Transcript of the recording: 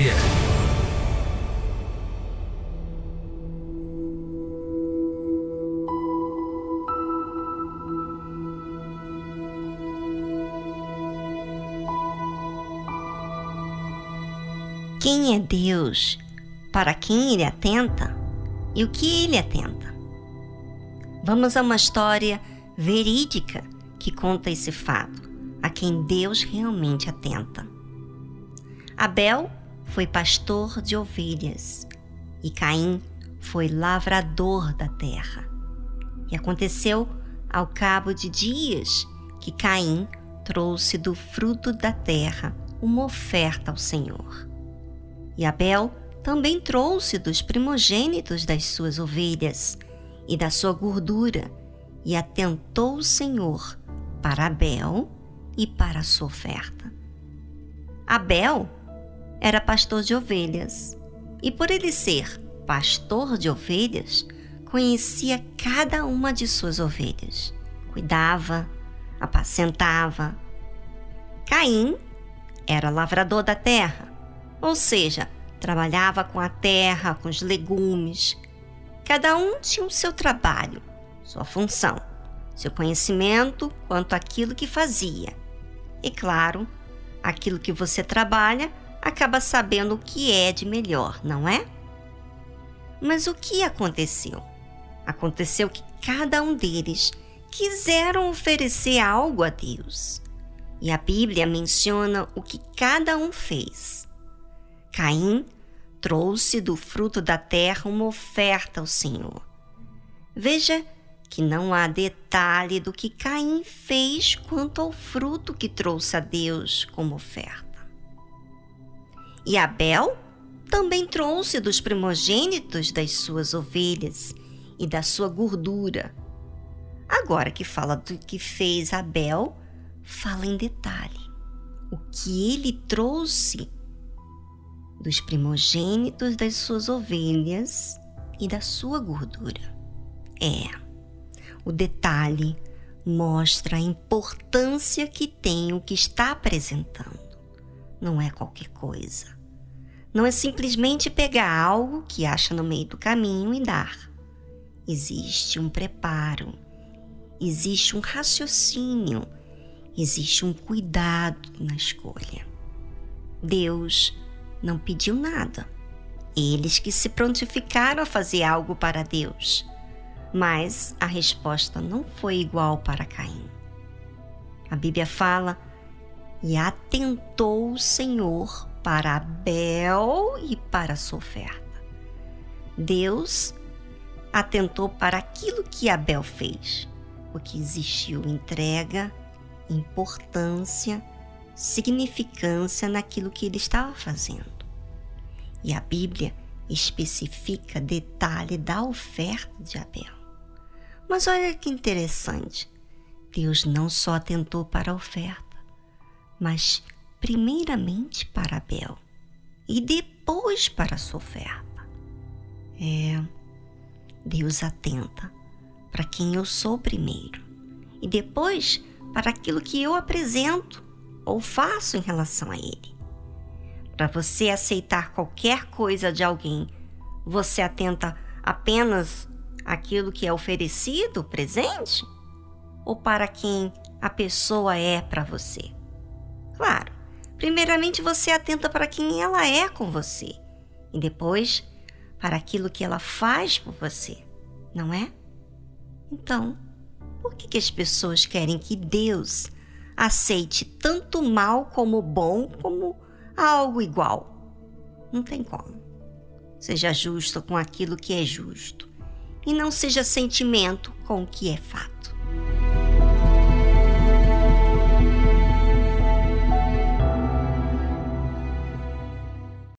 é. Quem é Deus? Para quem ele atenta? e o que ele atenta. Vamos a uma história verídica que conta esse fato, a quem Deus realmente atenta. Abel foi pastor de ovelhas e Caim foi lavrador da terra. E aconteceu ao cabo de dias que Caim trouxe do fruto da terra uma oferta ao Senhor. E Abel também trouxe dos primogênitos das suas ovelhas e da sua gordura, e atentou o Senhor para Abel e para a sua oferta. Abel era pastor de ovelhas, e por ele ser pastor de ovelhas, conhecia cada uma de suas ovelhas, cuidava, apacentava. Caim era lavrador da terra, ou seja, trabalhava com a terra, com os legumes. Cada um tinha o seu trabalho, sua função, seu conhecimento quanto àquilo que fazia. E claro, aquilo que você trabalha acaba sabendo o que é de melhor, não é? Mas o que aconteceu? Aconteceu que cada um deles quiseram oferecer algo a Deus. E a Bíblia menciona o que cada um fez. Caim trouxe do fruto da terra uma oferta ao Senhor. Veja que não há detalhe do que Caim fez quanto ao fruto que trouxe a Deus como oferta. E Abel também trouxe dos primogênitos das suas ovelhas e da sua gordura. Agora que fala do que fez Abel, fala em detalhe. O que ele trouxe dos primogênitos das suas ovelhas e da sua gordura. É, o detalhe mostra a importância que tem o que está apresentando. Não é qualquer coisa. Não é simplesmente pegar algo que acha no meio do caminho e dar. Existe um preparo, existe um raciocínio, existe um cuidado na escolha. Deus não pediu nada. Eles que se prontificaram a fazer algo para Deus. Mas a resposta não foi igual para Caim. A Bíblia fala: e atentou o Senhor para Abel e para a sua oferta. Deus atentou para aquilo que Abel fez, porque existiu entrega, importância, significância naquilo que ele estava fazendo. E a Bíblia especifica detalhe da oferta de Abel. Mas olha que interessante. Deus não só atentou para a oferta, mas primeiramente para Abel e depois para sua oferta. É, Deus atenta para quem eu sou primeiro e depois para aquilo que eu apresento ou faço em relação a Ele. Para você aceitar qualquer coisa de alguém, você atenta apenas aquilo que é oferecido, presente? ou para quem a pessoa é para você? Primeiramente você atenta para quem ela é com você e depois para aquilo que ela faz por você, não é? Então, por que, que as pessoas querem que Deus aceite tanto mal como bom como algo igual? Não tem como. Seja justo com aquilo que é justo e não seja sentimento com o que é fato.